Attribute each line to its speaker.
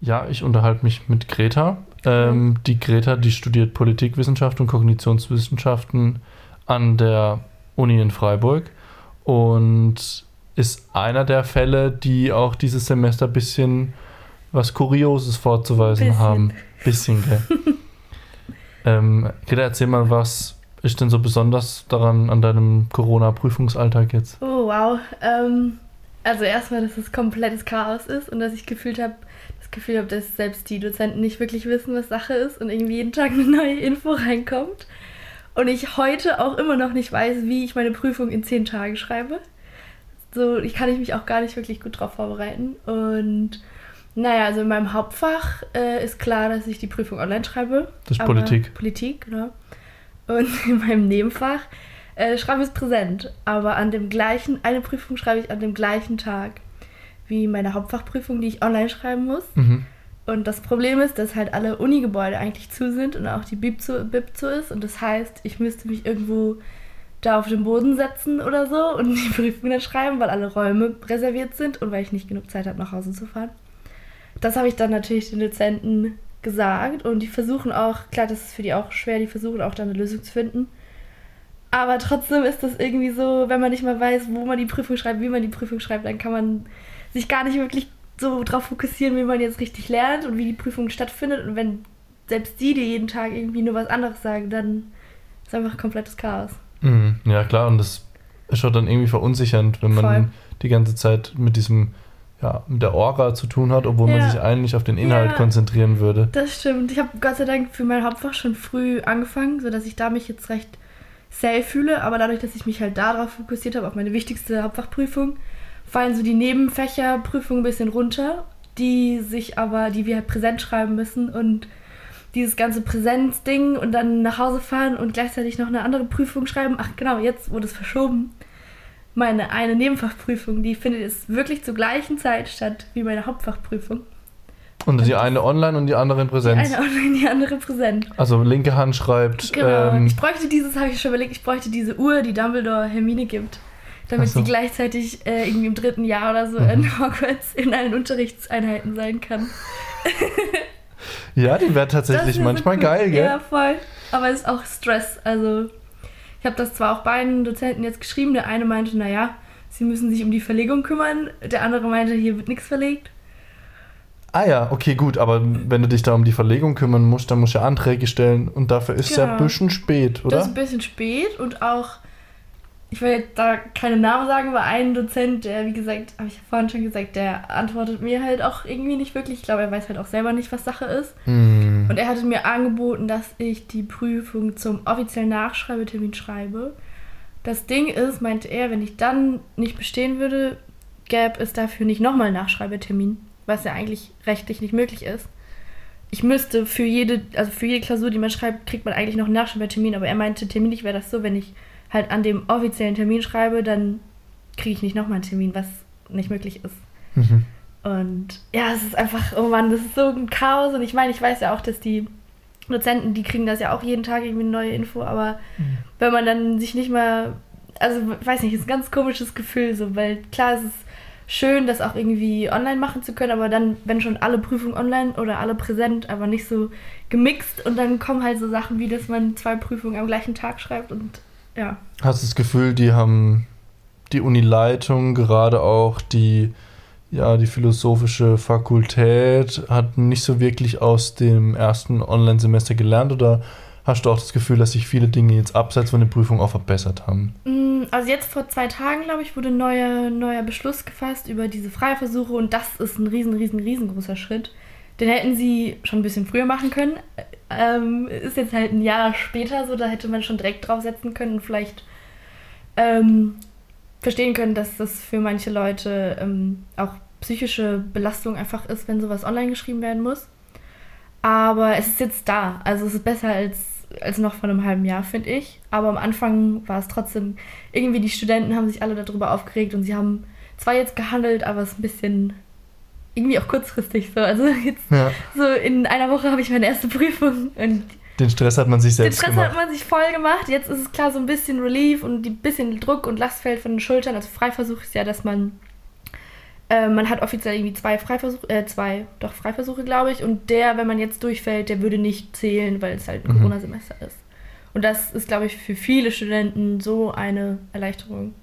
Speaker 1: Ja, ich unterhalte mich mit Greta. Ähm, die Greta, die studiert Politikwissenschaft und Kognitionswissenschaften an der Uni in Freiburg und ist einer der Fälle, die auch dieses Semester ein bisschen was Kurioses vorzuweisen
Speaker 2: Bisschen.
Speaker 1: haben. Bisschen, gell? ähm, Greta, erzähl mal, was ist denn so besonders daran an deinem Corona-Prüfungsalltag jetzt?
Speaker 2: Oh, wow. Ähm, also erstmal, dass es komplettes Chaos ist und dass ich gefühlt habe, das Gefühl habe, dass selbst die Dozenten nicht wirklich wissen, was Sache ist und irgendwie jeden Tag eine neue Info reinkommt. Und ich heute auch immer noch nicht weiß, wie ich meine Prüfung in zehn Tagen schreibe. So, ich kann ich mich auch gar nicht wirklich gut drauf vorbereiten. Und naja, also in meinem Hauptfach äh, ist klar, dass ich die Prüfung online schreibe.
Speaker 1: Das ist Politik.
Speaker 2: Politik, genau. Und in meinem Nebenfach äh, schreibe ich es präsent. Aber an dem gleichen, eine Prüfung schreibe ich an dem gleichen Tag wie meine Hauptfachprüfung, die ich online schreiben muss.
Speaker 1: Mhm.
Speaker 2: Und das Problem ist, dass halt alle Unigebäude eigentlich zu sind und auch die Bib zu, Bib zu ist. Und das heißt, ich müsste mich irgendwo da auf den Boden setzen oder so und die Prüfung dann schreiben, weil alle Räume reserviert sind und weil ich nicht genug Zeit habe, nach Hause zu fahren. Das habe ich dann natürlich den Dozenten gesagt und die versuchen auch, klar, das ist für die auch schwer, die versuchen auch da eine Lösung zu finden. Aber trotzdem ist das irgendwie so, wenn man nicht mal weiß, wo man die Prüfung schreibt, wie man die Prüfung schreibt, dann kann man sich gar nicht wirklich so drauf fokussieren, wie man jetzt richtig lernt und wie die Prüfung stattfindet. Und wenn selbst die dir jeden Tag irgendwie nur was anderes sagen, dann ist einfach komplettes Chaos.
Speaker 1: Mhm. Ja, klar, und das ist schon dann irgendwie verunsichernd, wenn man
Speaker 2: Voll.
Speaker 1: die ganze Zeit mit diesem, ja, mit der Orga zu tun hat, obwohl man
Speaker 2: Ja.
Speaker 1: sich eigentlich auf den Inhalt
Speaker 2: Ja.
Speaker 1: konzentrieren würde.
Speaker 2: Das stimmt. Ich habe Gott sei Dank für mein Hauptfach schon früh angefangen, sodass ich da mich jetzt recht safe fühle. Aber dadurch, dass ich mich halt darauf fokussiert habe, auf meine wichtigste Hauptfachprüfung, fallen so die Nebenfächerprüfungen ein bisschen runter, die sich aber, die wir halt präsent schreiben müssen und dieses ganze Präsenzding und dann nach Hause fahren und gleichzeitig noch eine andere Prüfung schreiben. Ach genau, jetzt wurde es verschoben. Meine eine Nebenfachprüfung, die findet jetzt wirklich zur gleichen Zeit statt wie meine Hauptfachprüfung.
Speaker 1: Und die eine online und die andere in
Speaker 2: Die
Speaker 1: Präsenz.
Speaker 2: eine online, die andere präsent.
Speaker 1: Also linke Hand schreibt.
Speaker 2: Genau.
Speaker 1: Ähm,
Speaker 2: ich bräuchte dieses, habe ich schon überlegt, ich bräuchte diese Uhr, die Dumbledore Hermine gibt. Damit
Speaker 1: so.
Speaker 2: sie gleichzeitig äh, irgendwie im dritten Jahr oder so
Speaker 1: Mhm.
Speaker 2: in Hogwarts in allen Unterrichtseinheiten sein kann.
Speaker 1: ja, die wäre tatsächlich
Speaker 2: wär so
Speaker 1: manchmal
Speaker 2: cool.
Speaker 1: geil, gell?
Speaker 2: Ja, voll. Aber es ist auch Stress. Also, ich habe das zwar auch beiden Dozenten jetzt geschrieben. Der eine meinte, naja, sie müssen sich um die Verlegung kümmern. Der andere meinte, hier wird nichts verlegt.
Speaker 1: Ah ja, okay, gut, aber wenn du dich da um die Verlegung kümmern musst, dann musst du ja Anträge stellen und dafür ist es ja ein
Speaker 2: Genau.
Speaker 1: bisschen spät, oder?
Speaker 2: Das ist ein bisschen spät und auch, ich will jetzt da keine Namen sagen, aber ein Dozent, der, wie gesagt, habe ich ja vorhin schon gesagt, der antwortet mir halt auch irgendwie nicht wirklich. Ich glaube, er weiß halt auch selber nicht, was Sache ist.
Speaker 1: Hm.
Speaker 2: Und er hatte mir angeboten, dass ich die Prüfung zum offiziellen Nachschreibetermin schreibe. Das Ding ist, meinte er, wenn ich dann nicht bestehen würde, gäbe es dafür nicht nochmal einen Nachschreibetermin, was ja eigentlich rechtlich nicht möglich ist. Ich müsste für jede, also für jede Klausur, die man schreibt, kriegt man eigentlich noch einen Nachschreibetermin, aber er meinte, terminlich wäre das so, wenn ich halt an dem offiziellen Termin schreibe, dann kriege ich nicht nochmal einen Termin, was nicht möglich ist.
Speaker 1: Mhm.
Speaker 2: Und ja, es ist einfach, oh Mann, das ist so ein Chaos. Und ich meine, ich weiß ja auch, dass die Dozenten, die kriegen das ja auch jeden Tag irgendwie eine neue Info, aber wenn man dann sich nicht mal, also weiß nicht, ist ein ganz komisches Gefühl, so, weil klar, es ist schön, das auch irgendwie online machen zu können, aber dann, wenn schon alle Prüfungen online oder alle präsent, aber nicht so gemixt und dann kommen halt so Sachen wie, dass man zwei Prüfungen am gleichen Tag schreibt und ja.
Speaker 1: Hast du das Gefühl, die haben die Unileitung, gerade auch die, ja, die philosophische Fakultät, hat nicht so wirklich aus dem ersten Online-Semester gelernt oder hast du auch das Gefühl, dass sich viele Dinge jetzt abseits von der Prüfung auch verbessert haben?
Speaker 2: Mm, Also jetzt vor zwei Tagen, glaube ich, wurde ein neuer, neuer Beschluss gefasst über diese Freiversuche und das ist ein riesen, riesen, riesengroßer Schritt. Den hätten sie schon ein bisschen früher machen können. Ähm, ist jetzt halt ein Jahr später so, da hätte man schon direkt draufsetzen können und vielleicht ähm, verstehen können, dass das für manche Leute ähm, auch psychische Belastung einfach ist, wenn sowas online geschrieben werden muss. Aber es ist jetzt da. Also es ist besser als, als noch vor einem halben Jahr, finde ich. Aber am Anfang war es trotzdem, irgendwie die Studenten haben sich alle darüber aufgeregt und sie haben zwar jetzt gehandelt, aber es ist ein bisschen irgendwie auch kurzfristig so. Also jetzt
Speaker 1: Ja,
Speaker 2: so in einer Woche habe ich meine erste Prüfung und
Speaker 1: den Stress hat man sich
Speaker 2: den
Speaker 1: selbst
Speaker 2: Stress
Speaker 1: gemacht.
Speaker 2: hat man sich voll gemacht. Jetzt ist es klar so ein bisschen Relief und ein bisschen Druck und Last fällt von den Schultern. Also Freiversuch ist ja, dass man Äh, man hat offiziell irgendwie zwei Freiversuche, äh, zwei, doch Freiversuche, glaube ich. Und der, wenn man jetzt durchfällt, der würde nicht zählen, weil es halt ein
Speaker 1: Mhm.
Speaker 2: Corona-Semester ist. Und das ist, glaube ich, für viele Studenten so eine Erleichterung.